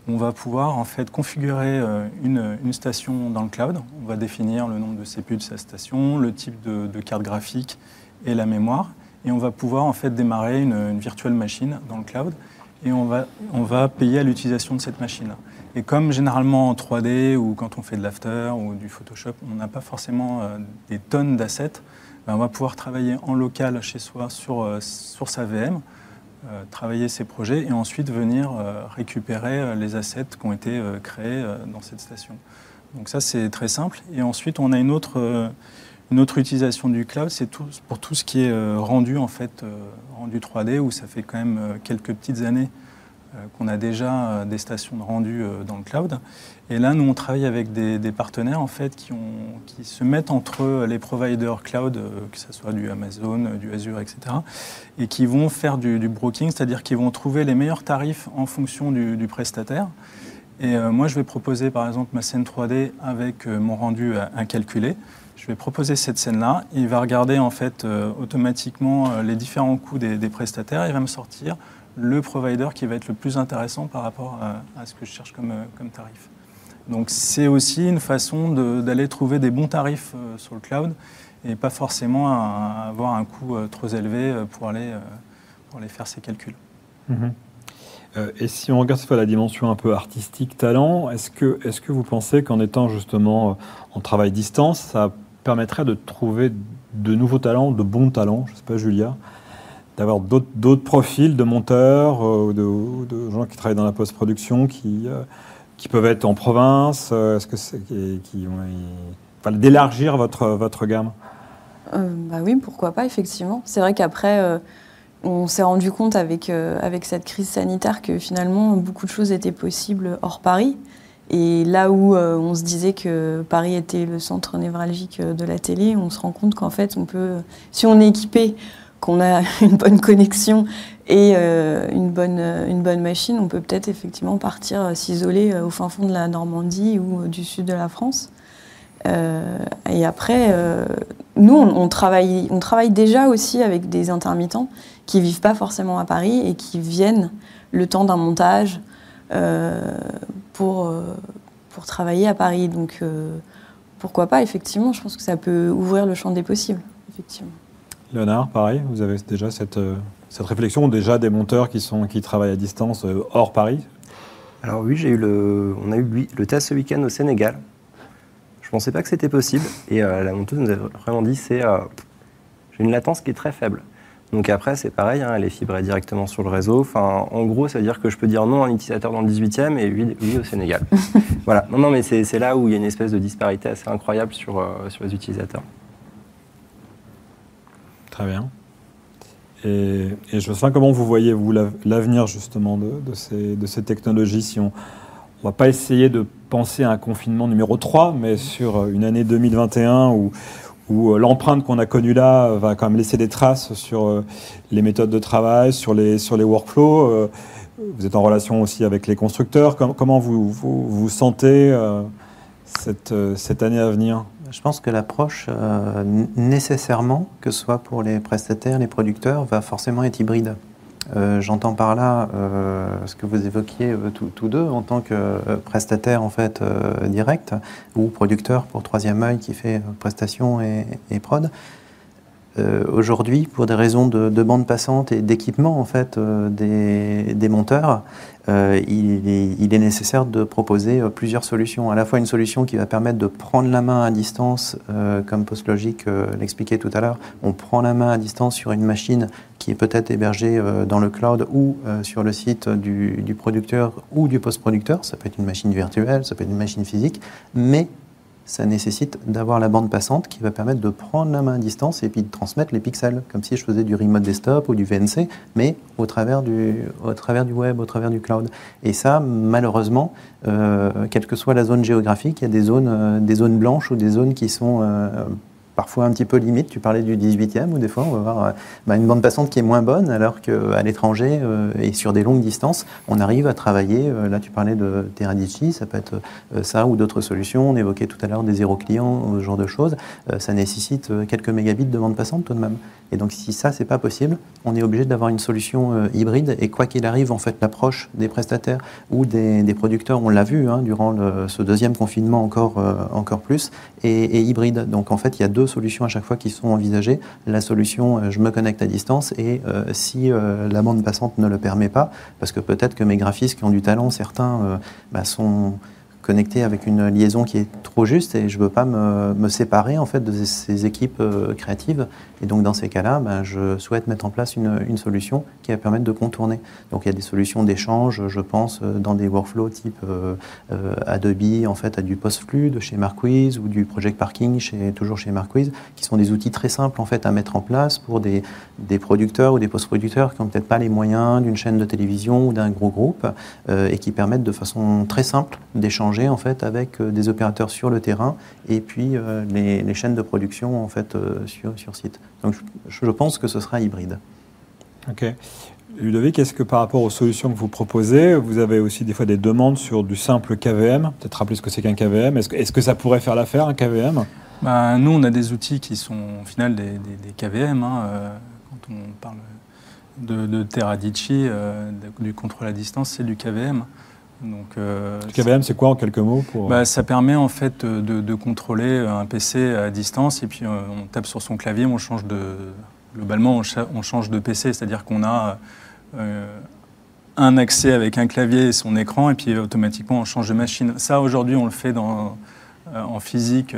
On va pouvoir en fait configurer une, station dans le cloud. On va définir le nombre de CPU de sa station, le type de carte graphique et la mémoire. Et on va pouvoir en fait démarrer une, virtuelle machine dans le cloud et on va, on va payer à l'utilisation de cette machine-là. Et comme généralement en 3D ou quand on fait de l'after ou du Photoshop, on n'a pas forcément euh, des tonnes d'assets, ben on va pouvoir travailler en local chez soi sur, euh, sur sa VM, euh, travailler ses projets et ensuite venir récupérer les assets qui ont été créés dans cette station. Donc ça c'est très simple. Et ensuite on a une autre, une autre utilisation du cloud, c'est pour tout ce qui est rendu en fait, rendu 3D où ça fait quand même quelques petites années euh, qu'on a déjà euh, des stations de rendu euh, dans le cloud. Et là, nous, on travaille avec des, partenaires en fait, qui, se mettent entre les providers cloud, que ce soit du Amazon, du Azure, etc., et qui vont faire du, broking, c'est-à-dire qu'ils vont trouver les meilleurs tarifs en fonction du, prestataire. Et moi, je vais proposer par exemple ma scène 3D avec mon rendu à, calculer. Je vais proposer cette scène-là. Il va regarder en fait automatiquement les différents coûts des, prestataires. Il va me sortir le provider qui va être le plus intéressant par rapport à, ce que je cherche comme, euh, comme tarif. Donc c'est aussi une façon d'aller trouver des bons tarifs euh, sur le cloud et pas forcément avoir un coût euh, trop élevé pour aller, pour aller faire ces calculs. Mhm. et si on regarde la dimension un peu artistique, talent, est-ce que, est que vous pensez qu'en étant justement en travail distance, ça permettrait de trouver de nouveaux talents, de bons talents Je ne sais pas, Julia d'avoir d'autres profils de monteurs, euh, de, gens qui travaillent dans la post-production, qui, euh, qui peuvent être en province euh, que qui, qui d'élargir votre, votre gamme? Bah oui, pourquoi pas, effectivement. C'est vrai qu'après, on s'est rendu compte avec, avec cette crise sanitaire que finalement, beaucoup de choses étaient possibles hors Paris. Et là où on se disait que Paris était le centre névralgique de la télé, on se rend compte qu'en fait, on peut, si on est équipé, qu'on a une bonne connexion et euh, une, bonne, une bonne machine, on peut peut-être effectivement partir euh, s'isoler euh, au fin fond de la Normandie ou du sud de la France. et après, nous, on, travaille, on travaille déjà aussi avec des intermittents qui vivent pas forcément à Paris et qui viennent le temps d'un montage pour, pour travailler à Paris. Donc, pourquoi pas, effectivement, je pense que ça peut ouvrir le champ des possibles, effectivement. Léonard, pareil, vous avez déjà cette, euh, cette réflexion, déjà des monteurs qui, sont, qui travaillent à distance euh, hors Paris? Alors oui, j'ai eu le, on a eu le test ce week-end au Sénégal. Je ne pensais pas que c'était possible. Et euh, la monteuse nous a vraiment dit, c'est j'ai une latence qui est très faible. Donc après, c'est pareil, hein, elle est fibrée directement sur le réseau. Enfin, en gros, ça veut dire que je peux dire non à un utilisateur dans le 18e et oui, oui au Sénégal. voilà. Non, non, mais c'est là où il y a une espèce de disparité assez incroyable sur, sur les utilisateurs. Très bien. Et, je sens comment vous voyez, vous, l'avenir justement de, ces, de, ces, technologies si on ne va pas essayer de penser à un confinement numéro 3, mais sur une année 2021 où, où euh, l'empreinte qu'on a connue là va quand même laisser des traces sur euh, les méthodes de travail, sur les, sur les workflows. Euh, vous êtes en relation aussi avec les constructeurs. Comment vous, vous, sentez cette, cette année à venir? Je pense que l'approche, euh, nécessairement, que ce soit pour les prestataires, les producteurs, va forcément être hybride. Euh, j'entends par là euh, ce que vous évoquiez tous deux en tant que prestataire en fait direct ou producteur pour troisième œil qui fait prestation et prod. Aujourd'hui, pour des raisons de, de bande passante et d'équipement en fait des, des, monteurs, euh, il, est, nécessaire de proposer euh, plusieurs solutions. À la fois une solution qui va permettre de prendre la main à distance, euh, comme PostLogic l'expliquait tout à l'heure. On prend la main à distance sur une machine qui est peut-être hébergée dans le cloud ou sur le site du, du producteur ou du post-producteur. Ça peut être une machine virtuelle, ça peut être une machine physique, mais ça nécessite d'avoir la bande passante qui va permettre de prendre la main à distance et puis de transmettre les pixels, comme si je faisais du remote desktop ou du VNC, mais au travers du, au travers du web, au travers du cloud. Et ça, malheureusement, euh, quelle que soit la zone géographique, il y a des zones, euh, des zones blanches ou des zones qui sont euh, parfois un petit peu limite. Tu parlais du 18e, où des fois, on va avoir bah, une bande passante qui est moins bonne, alors qu'à l'étranger et sur des longues distances, on arrive à travailler. là, tu parlais de Teradici, ça peut être ça ou d'autres solutions. On évoquait tout à l'heure des zéro clients, ce genre de choses. ça nécessite quelques mégabits de bande passante tout de même. Et donc, si ça, c'est pas possible, on est obligé d'avoir une solution hybride. Et quoi qu'il arrive, en fait, l'approche des prestataires ou des, producteurs, on l'a vu hein, durant ce deuxième confinement encore, encore plus, et, hybride. Donc en fait, il y a deux solutions à chaque fois qui sont envisagées. La solution, euh, je me connecte à distance, et euh, si euh, la bande passante ne le permet pas, parce que peut-être que mes graphistes qui ont du talent, certains bah, sont connecté avec une liaison qui est trop juste et je ne veux pas me, séparer en fait de ces équipes euh, créatives. Et donc dans ces cas-là, ben, je souhaite mettre en place une, une, solution qui va permettre de contourner. Donc il y a des solutions d'échange, je pense, euh, dans des workflows type euh, Adobe, en fait, à du post-flux de chez Marquise ou du Project Parking chez, toujours chez Marquise, qui sont des outils très simples en fait à mettre en place pour des, des producteurs ou des post-producteurs qui n'ont peut-être pas les moyens d'une chaîne de télévision ou d'un gros groupe et qui permettent de façon très simple d'échanger en fait avec euh, des opérateurs sur le terrain et puis euh, les, chaînes de production en fait euh, sur, sur site. Donc je, pense que ce sera hybride. Ok. Ludovic, est-ce que par rapport aux solutions que vous proposez, vous avez aussi des fois des demandes sur du simple KVM Peut-être rappeler ce que c'est qu'un KVM. Est-ce que, est que, ça pourrait faire l'affaire, un KVM bah, Nous, on a des outils qui sont au final des, des, KVM. Hein, quand on parle de, de Teradici, du contrôle à distance, c'est du KVM. Donc, euh, KVM, c'est quoi en quelques mots pour... bah, Ça permet en fait de, contrôler un PC à distance et puis euh, on tape sur son clavier, on change de globalement on, change de PC, c'est-à-dire qu'on a euh, un accès avec un clavier et son écran et puis automatiquement on change de machine. Ça aujourd'hui on le fait dans, en physique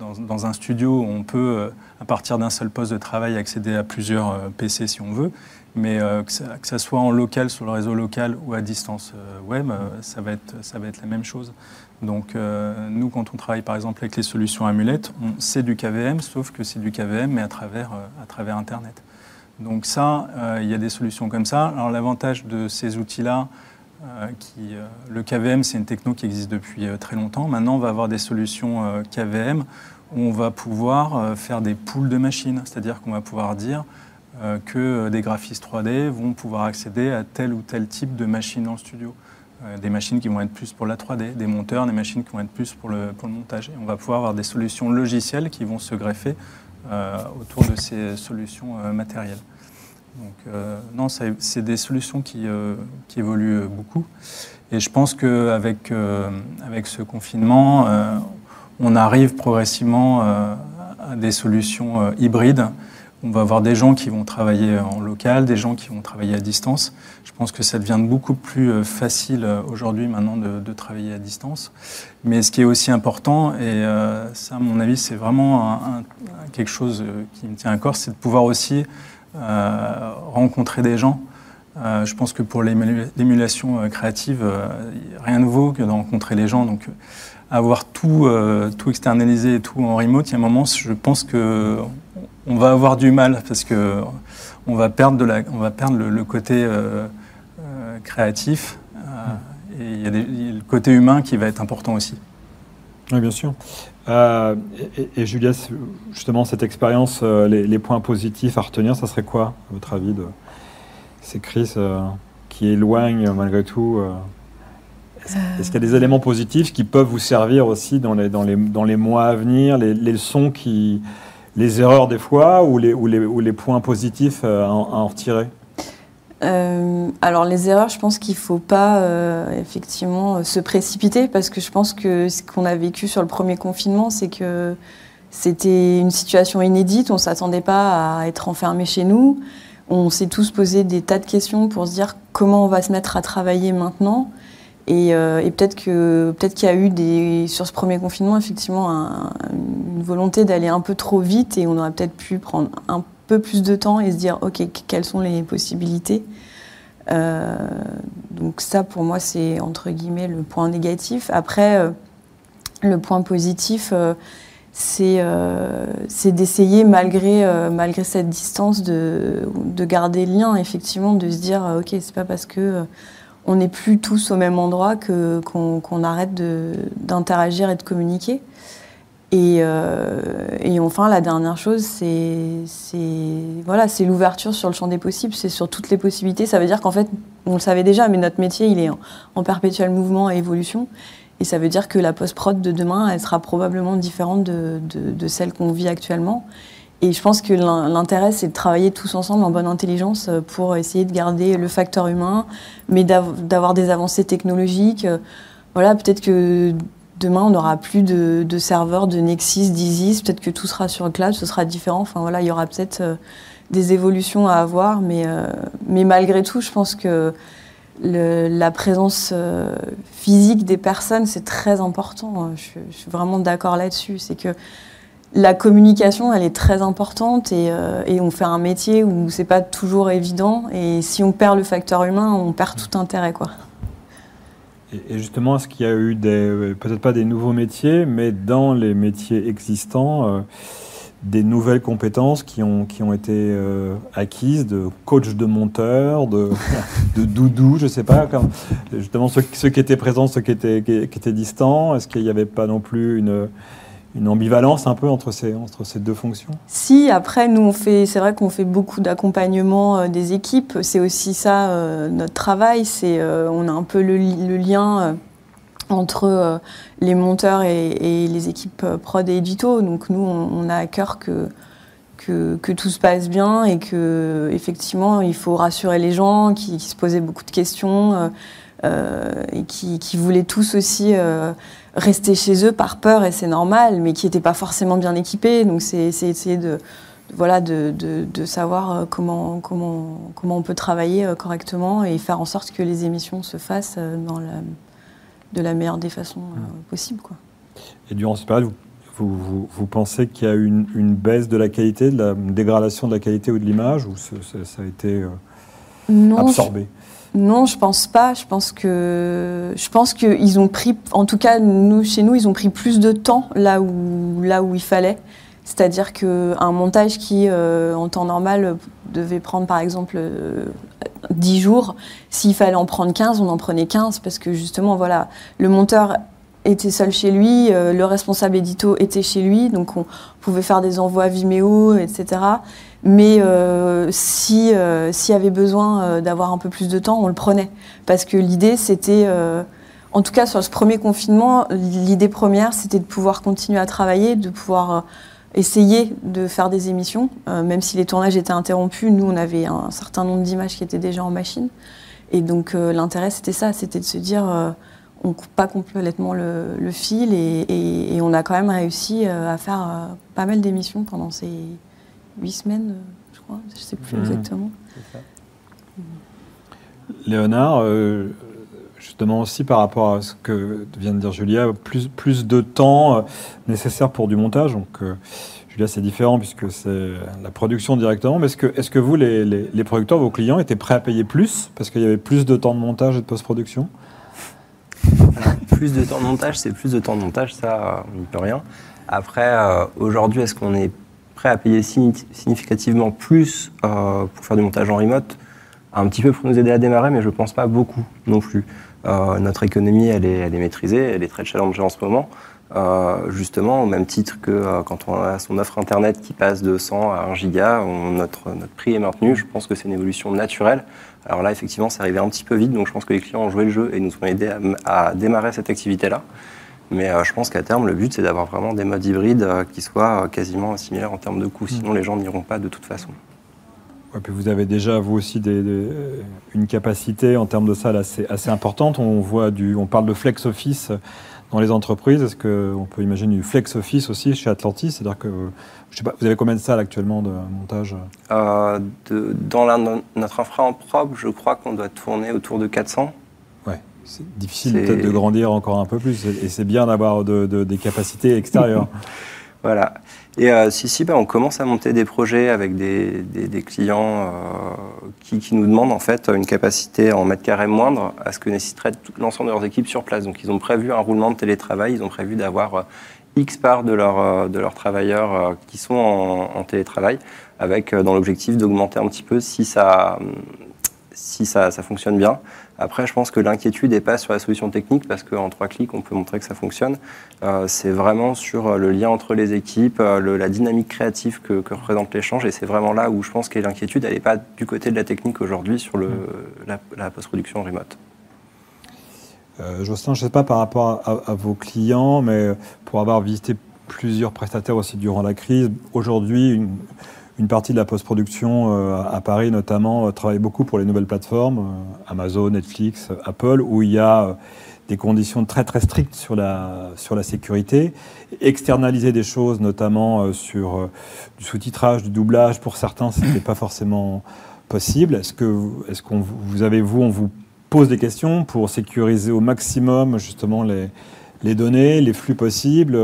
dans, dans, un studio, on peut à partir d'un seul poste de travail accéder à plusieurs PC si on veut. Mais euh, que, ça, soit en local, sur le réseau local ou à distance euh, web, euh, ça, va être, ça va être la même chose. Donc nous, quand on travaille par exemple avec les solutions amulettes, c'est du KVM, sauf que c'est du KVM, mais à travers, à travers Internet. Donc ça, il y a des solutions comme ça. Alors l'avantage de ces outils-là, le KVM, c'est une techno qui existe depuis très longtemps. Maintenant, on va avoir des solutions KVM où on va pouvoir faire des pools de machines, c'est-à-dire qu'on va pouvoir dire euh, que des graphistes 3D vont pouvoir accéder à tel ou tel type de machine le studio. Euh, des machines qui vont être plus pour la 3D, des monteurs, des machines qui vont être plus pour le, pour le montage. Et on va pouvoir avoir des solutions logicielles qui vont se greffer euh, autour de ces solutions matérielles. Donc, non, c'est des solutions qui, qui, évoluent beaucoup. Et je pense qu'avec avec ce confinement, on arrive progressivement à des solutions hybrides on va avoir des gens qui vont travailler en local, des gens qui vont travailler à distance. Je pense que ça devient beaucoup plus euh, facile euh, aujourd'hui maintenant de, travailler à distance. Mais ce qui est aussi important, et euh, ça à mon avis c'est vraiment quelque chose qui me tient à corps, c'est de pouvoir aussi rencontrer des gens. je pense que pour l'émulation créative, rien ne vaut que de rencontrer les gens. Donc avoir tout, tout externalisé et tout en remote, il y a un moment, je pense que on va avoir du mal parce que on va perdre, va perdre le, côté euh, euh, créatif euh, et il y, a le côté humain qui va être important aussi. Oui, bien sûr. et, et, Julia, justement, cette expérience, les, points positifs à retenir, ça serait quoi, à votre avis, de ces crises qui éloignent malgré tout Est-ce qu'il y a des éléments positifs qui peuvent vous servir aussi dans les, mois à venir, les, leçons les erreurs des fois ou les, points positifs euh, à, en retirer? Euh, alors les erreurs, je pense qu'il ne faut pas euh, effectivement se précipiter parce que je pense que ce qu'on a vécu sur le premier confinement, c'est que c'était une situation inédite, on ne s'attendait pas à être enfermé chez nous. On s'est tous posé des tas de questions pour se dire comment on va se mettre à travailler maintenant. Et, euh, peut-être qu'il y a eu sur ce premier confinement effectivement une volonté d'aller un peu trop vite et on aurait peut-être pu prendre un peu plus de temps et se dire ok quelles sont les possibilités? Euh, donc ça pour moi c'est entre guillemets le point négatif. Après euh, le point positif c'est d'essayer malgré malgré cette distance de, de garder le lien effectivement de se dire ok c'est pas parce que on n'est plus tous au même endroit qu'on arrête d'interagir et de communiquer. Et, et, enfin, la dernière chose, c'est voilà, l'ouverture sur le champ des possibles, c'est sur toutes les possibilités. Ça veut dire qu'en fait, on le savait déjà, mais notre métier, il est en, en perpétuel mouvement et évolution. Et ça veut dire que la post-prod de demain, elle sera probablement différente de, de, celle qu'on vit actuellement. Et je pense que l'intérêt, c'est de travailler tous ensemble en bonne intelligence pour essayer de garder le facteur humain, mais d'avoir des avancées technologiques. Voilà, peut-être que demain, on n'aura plus de, de, serveurs de Nexus, d'Isis, peut-être que tout sera sur le cloud, ce sera différent. Enfin voilà, il y aura peut-être euh, des évolutions à avoir, mais, euh, malgré tout, je pense que la présence euh, physique des personnes, c'est très important. Je, suis vraiment d'accord là-dessus. C'est que la communication, elle est très importante et, euh, on fait un métier où c'est pas toujours évident. Et si on perd le facteur humain, on perd tout intérêt, quoi. Et justement, est-ce qu'il y a eu des, peut-être pas des nouveaux métiers, mais dans les métiers existants, euh, des nouvelles compétences qui ont, qui ont été euh, acquises de coach de monteur, de, de doudou, je ne sais pas, justement ceux, ceux, qui étaient présents, ceux qui étaient, qui, étaient distants, est-ce qu'il n'y avait pas non plus une, une ambivalence un peu entre ces, deux fonctions. Si, après, nous, on fait, c'est vrai qu'on fait beaucoup d'accompagnement euh, des équipes, c'est aussi ça euh, notre travail, c'est on a un peu le, lien entre euh, les monteurs et, les équipes euh, prod et édito. Donc nous, on, a à cœur que, tout se passe bien et que effectivement, il faut rassurer les gens qui, se posaient beaucoup de questions euh, et qui, voulaient tous aussi rester chez eux par peur et c'est normal, mais qui n'étaient pas forcément bien équipés. Donc c'est essayer de voilà, de, de, savoir comment, comment, comment on peut travailler correctement et faire en sorte que les émissions se fassent dans la de la meilleure des façons euh, possibles. Quoi. Et durant cette période, vous, vous, vous, pensez qu'il y a une, une baisse de la qualité, de la dégradation de la qualité ou de l'image, ou ça, a été euh, absorbé? Non, je pense pas. Je pense que je pense qu'ils ont pris, en tout cas nous chez nous, ils ont pris plus de temps là où là où il fallait. C'est-à-dire qu'un montage qui, euh, en temps normal, devait prendre par exemple 10 jours, s'il fallait en prendre 15, on en prenait 15 parce que justement, voilà, le monteur était seul chez lui, euh, le responsable édito était chez lui, donc on pouvait faire des envois Vimeo, etc. Mais euh, si s'il y avait besoin d'avoir un peu plus de temps, on le prenait parce que l'idée c'était en tout cas, sur ce premier confinement, l'idée première, c'était de pouvoir continuer à travailler, de pouvoir essayer de faire des émissions, euh, même si les tournages étaient interrompus. Nous, on avait un certain nombre d'images qui étaient déjà en machine. Et donc, euh, l'intérêt, c'était ça, c'était de se dire, euh, on coupe pas complètement le, fil et, on a quand même réussi à faire pas mal d'émissions pendant ces huit semaines, je crois, je sais plus mmh. exactement. Léonard, justement aussi par rapport à ce que vient de dire Julia, plus, plus de temps euh, nécessaire pour du montage. Donc, euh, Julia, c'est différent puisque c'est la production directement. Mais est-ce que, est que vous, les, les, producteurs, vos clients, étaient prêts à payer plus parce qu'il y avait plus de temps de montage et de post-production? Plus de temps de montage, c'est plus de temps de montage, ça, on n'y peut rien. Après, euh, aujourd'hui, est-ce qu'on est à payer significativement plus pour faire du montage en remote un petit peu pour nous aider à démarrer, mais je ne pense pas beaucoup non plus. Euh, notre économie, elle est, elle est, maîtrisée, elle est très challengée en ce moment. Euh, justement, au même titre que euh, quand on a son offre Internet qui passe de 100 à 1 giga, notre, notre prix est maintenu. Je pense que c'est une évolution naturelle. Alors là, effectivement, c'est arrivé un petit peu vite, donc je pense que les clients ont joué le jeu et nous ont aidés à démarrer cette activité-là. Mais je pense qu'à terme, le but, c'est d'avoir vraiment des modes hybrides qui soient quasiment similaires en termes de coûts. Sinon, les gens n'iront pas de toute façon puis vous avez déjà, vous aussi, des, une capacité en termes de salle assez, assez, importante. On, voit du, on parle de flex office dans les entreprises. Est-ce qu'on peut imaginer du flex office aussi chez Atlantis? C'est-à-dire que, je sais pas, vous avez combien de salles actuellement de montage? Euh, de, Dans la, notre infra en propre, je crois qu'on doit tourner autour de 400. C'est difficile peut-être de grandir encore un peu plus. Et c'est bien d'avoir de, des capacités extérieures. voilà. Et euh, si, si, ben, on commence à monter des projets avec des, clients euh, qui, nous demandent en fait une capacité en mètres carrés moindre à ce que nécessiterait l'ensemble de leurs équipes sur place. Donc ils ont prévu un roulement de télétravail, ils ont prévu d'avoir euh, X parts de, leur, de leurs travailleurs qui sont en, télétravail, avec dans l'objectif d'augmenter un petit peu si ça si ça, ça, fonctionne bien. Après, je pense que l'inquiétude n'est pas sur la solution technique parce qu'en trois clics, on peut montrer que ça fonctionne. Euh, c'est vraiment sur le lien entre les équipes, euh, la dynamique créative que, que représente l'échange. Et c'est vraiment là où je pense que l'inquiétude, elle n'est pas du côté de la technique aujourd'hui sur le, la, la post-production remote. Euh, Jocelyn, je ne sais pas par rapport à, à, vos clients, mais pour avoir visité plusieurs prestataires aussi durant la crise, aujourd'hui, une, une partie de la post-production euh, à Paris notamment euh, travaille beaucoup pour les nouvelles plateformes, euh, Amazon, Netflix, Apple, où il y a des conditions très très strictes sur la, sur la sécurité, externaliser des choses notamment sur du sous-titrage, du doublage, pour certains, ce n'était pas forcément possible. Est-ce que est-ce qu'on vous avez vous on vous pose des questions pour sécuriser au maximum justement les, les données, les flux possibles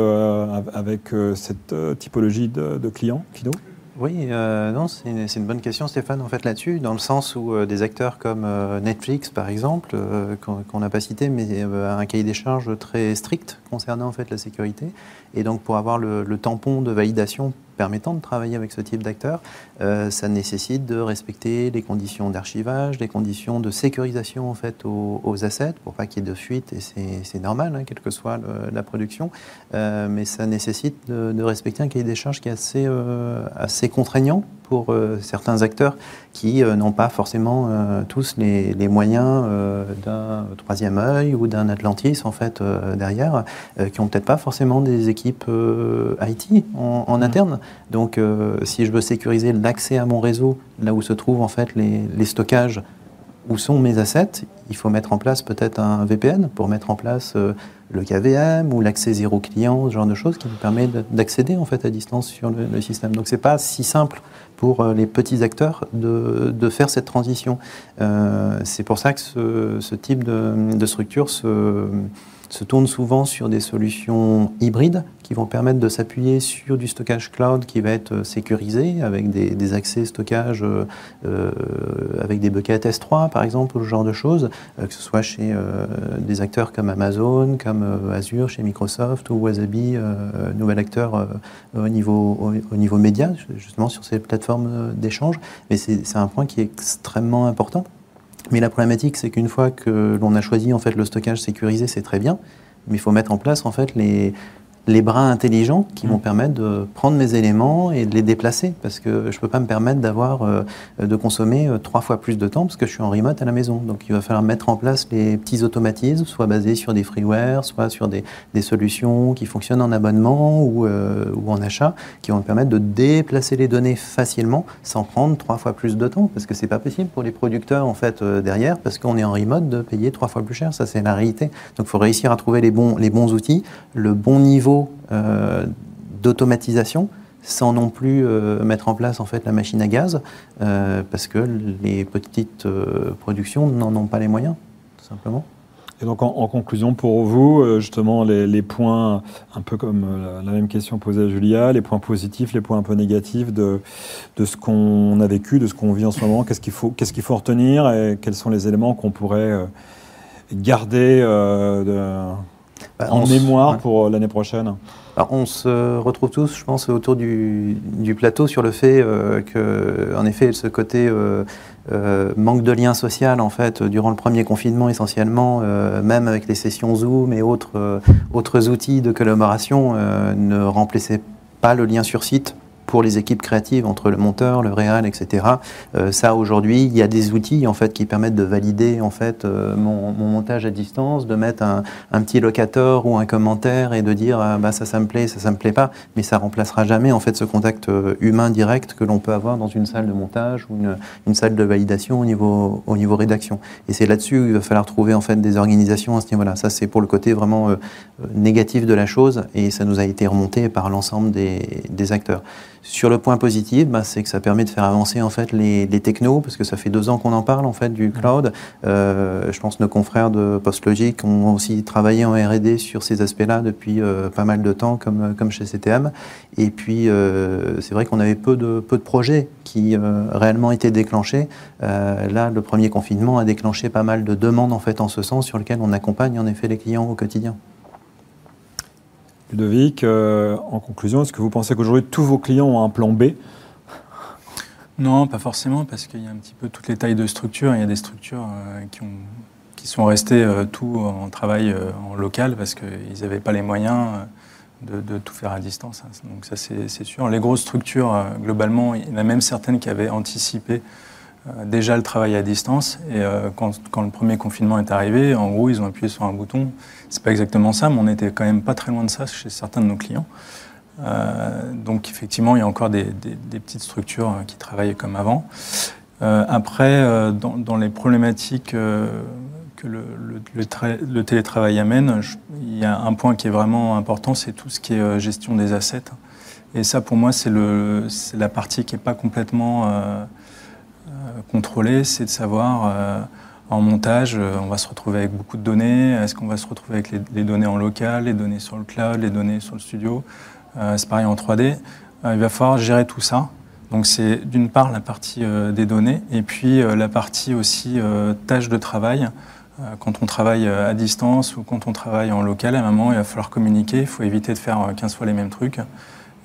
avec cette typologie de clients, Kido oui, euh, non, c'est une, bonne question, Stéphane, en fait, là-dessus, dans le sens où euh, des acteurs comme euh, Netflix, par exemple, qu'on n'a pas cité, mais un cahier des charges très strict concernant en fait la sécurité, et donc pour avoir le tampon de validation permettant de travailler avec ce type d'acteurs, euh, ça nécessite de respecter les conditions d'archivage, les conditions de sécurisation en fait aux, assets pour pas qu'il y ait de fuite et c'est normal, hein, quelle que soit la production, euh, mais ça nécessite de, de, respecter un cahier des charges qui est assez, euh, assez contraignant pour euh, certains acteurs qui euh, n'ont pas forcément euh, tous les, les moyens d'un troisième œil ou d'un Atlantis en fait derrière, qui n'ont peut-être pas forcément des équipes IT en, en, interne. Donc, si je veux sécuriser l'accès à mon réseau, là où se trouvent en fait les, les stockages où sont mes assets, il faut mettre en place peut-être un VPN pour mettre en place euh, le KVM ou l'accès zéro client, ce genre de choses qui nous permet d'accéder en fait à distance sur le, le système. Donc c'est pas si simple pour euh, les petits acteurs de, de faire cette transition. Euh, c'est pour ça que ce, ce type de, de structure se, se tourne souvent sur des solutions hybrides qui vont permettre de s'appuyer sur du stockage cloud qui va être sécurisé avec des, accès stockage euh, avec des buckets S3 par exemple, ou ce genre de choses, euh, que ce soit chez euh, des acteurs comme Amazon, comme euh, Azure, chez Microsoft ou Wasabi, euh, nouvel acteur au, niveau, au, au, niveau média, justement sur ces plateformes d'échange. Mais c'est un point qui est extrêmement important. Mais la problématique, c'est qu'une fois que l'on a choisi en fait le stockage sécurisé, c'est très bien, mais il faut mettre en place en fait les, les bras intelligents qui vont permettre de prendre mes éléments et de les déplacer parce que je ne peux pas me permettre d'avoir euh, de consommer euh, trois fois plus de temps parce que je suis en remote à la maison. Donc il va falloir mettre en place les petits automatismes, soit basés sur des freeware, soit sur des, des solutions qui fonctionnent en abonnement ou, euh, ou, en achat, qui vont me permettre de déplacer les données facilement sans prendre trois fois plus de temps parce que c'est pas possible pour les producteurs en fait euh, derrière parce qu'on est en remote de payer trois fois plus cher. Ça c'est la réalité. Donc il faut réussir à trouver les bons, les bons outils, le bon niveau euh, d'automatisation sans non plus euh, mettre en place en fait la machine à gaz euh, parce que les petites productions n'en ont pas les moyens tout simplement. Et donc en, conclusion pour vous, justement les, points, un peu comme la, même question posée à Julia, les points positifs, les points un peu négatifs de, de ce qu'on a vécu, de ce qu'on vit en ce moment, qu'est-ce qu'il faut, qu'est-ce qu'il faut retenir et quels sont les éléments qu'on pourrait garder de, bah, en mémoire ouais. pour l'année prochaine alors, on se retrouve tous, je pense, autour du, du plateau sur le fait euh, que, en effet, ce côté euh, euh, manque de lien social, en fait, durant le premier confinement, essentiellement, euh, même avec les sessions Zoom et autres, euh, autres outils de collaboration, ne remplaçait pas le lien sur site pour les équipes créatives entre le monteur, le réal, etc. Euh, ça aujourd'hui, il y a des outils en fait qui permettent de valider en fait euh, mon, mon, montage à distance, de mettre un, un, petit locateur ou un commentaire et de dire ah, bah ça ça me plaît, ça ça me plaît pas, mais ça remplacera jamais en fait ce contact euh, humain direct que l'on peut avoir dans une salle de montage ou une, une salle de validation au niveau au niveau rédaction. Et c'est là-dessus il va falloir trouver en fait des organisations à ce niveau-là. Ça c'est pour le côté vraiment euh, négatif de la chose et ça nous a été remonté par l'ensemble des, des acteurs. Sur le point positif, bah, c'est que ça permet de faire avancer en fait les, les technos, parce que ça fait deux ans qu'on en parle en fait du cloud. Euh, je pense que nos confrères de PostLogic ont aussi travaillé en R&D sur ces aspects-là depuis euh, pas mal de temps, comme, comme chez CTM. Et puis euh, c'est vrai qu'on avait peu de, peu de projets qui réellement étaient déclenchés. Là, le premier confinement a déclenché pas mal de demandes en fait en ce sens, sur lesquelles on accompagne en effet les clients au quotidien. Ludovic, euh, en conclusion, est-ce que vous pensez qu'aujourd'hui tous vos clients ont un plan B? Non, pas forcément, parce qu'il y a un petit peu toutes les tailles de structures. Il y a des structures qui, ont, qui sont restées tout en travail en local parce qu'ils n'avaient pas les moyens de, tout faire à distance. Hein. Donc ça, c'est sûr. Les grosses structures, euh, globalement, il y en a même certaines qui avaient anticipé euh, déjà le travail à distance. Et euh, quand, le premier confinement est arrivé, en gros, ils ont appuyé sur un bouton. C'est pas exactement ça, mais on était quand même pas très loin de ça chez certains de nos clients. donc effectivement, il y a encore des, petites structures qui travaillent comme avant. après, dans, les problématiques que le, télétravail amène, il y a un point qui est vraiment important, c'est tout ce qui est euh, gestion des assets. Et ça, pour moi, c'est la partie qui n'est pas complètement euh, euh, contrôlée, c'est de savoir, en montage, on va se retrouver avec beaucoup de données, est-ce qu'on va se retrouver avec les, données en local, les données sur le cloud, les données sur le studio, c'est pareil en 3D. il va falloir gérer tout ça. Donc c'est d'une part la partie des données et puis la partie aussi tâches de travail. Euh, quand on travaille euh, à distance ou quand on travaille en local, à un moment, il va falloir communiquer. Il faut éviter de faire 15 euh, fois les mêmes trucs.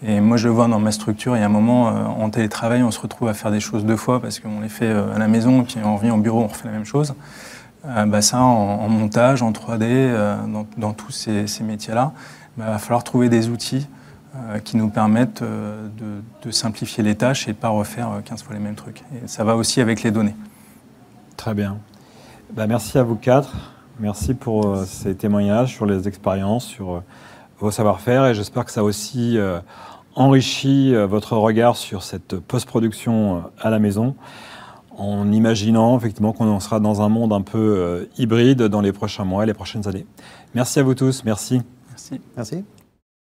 Et moi, je le vois dans ma structure. Il y a un moment, en télétravail, on se retrouve à faire des choses deux fois parce qu'on les fait à la maison et puis on revient au bureau, on refait la même chose. bah ça, en, montage, en 3D, dans, tous ces, métiers-là, bah, il va falloir trouver des outils qui nous permettent de, simplifier les tâches et de ne pas refaire 15 fois les mêmes trucs. Et ça va aussi avec les données. Très bien. Bah, merci à vous quatre. Merci pour euh, ces témoignages sur les expériences, sur euh, vos savoir-faire et j'espère que ça aussi euh, enrichi votre regard sur cette post-production à la maison en imaginant effectivement qu'on sera dans un monde un peu hybride dans les prochains mois et les prochaines années. Merci à vous tous. Merci. Merci. Merci.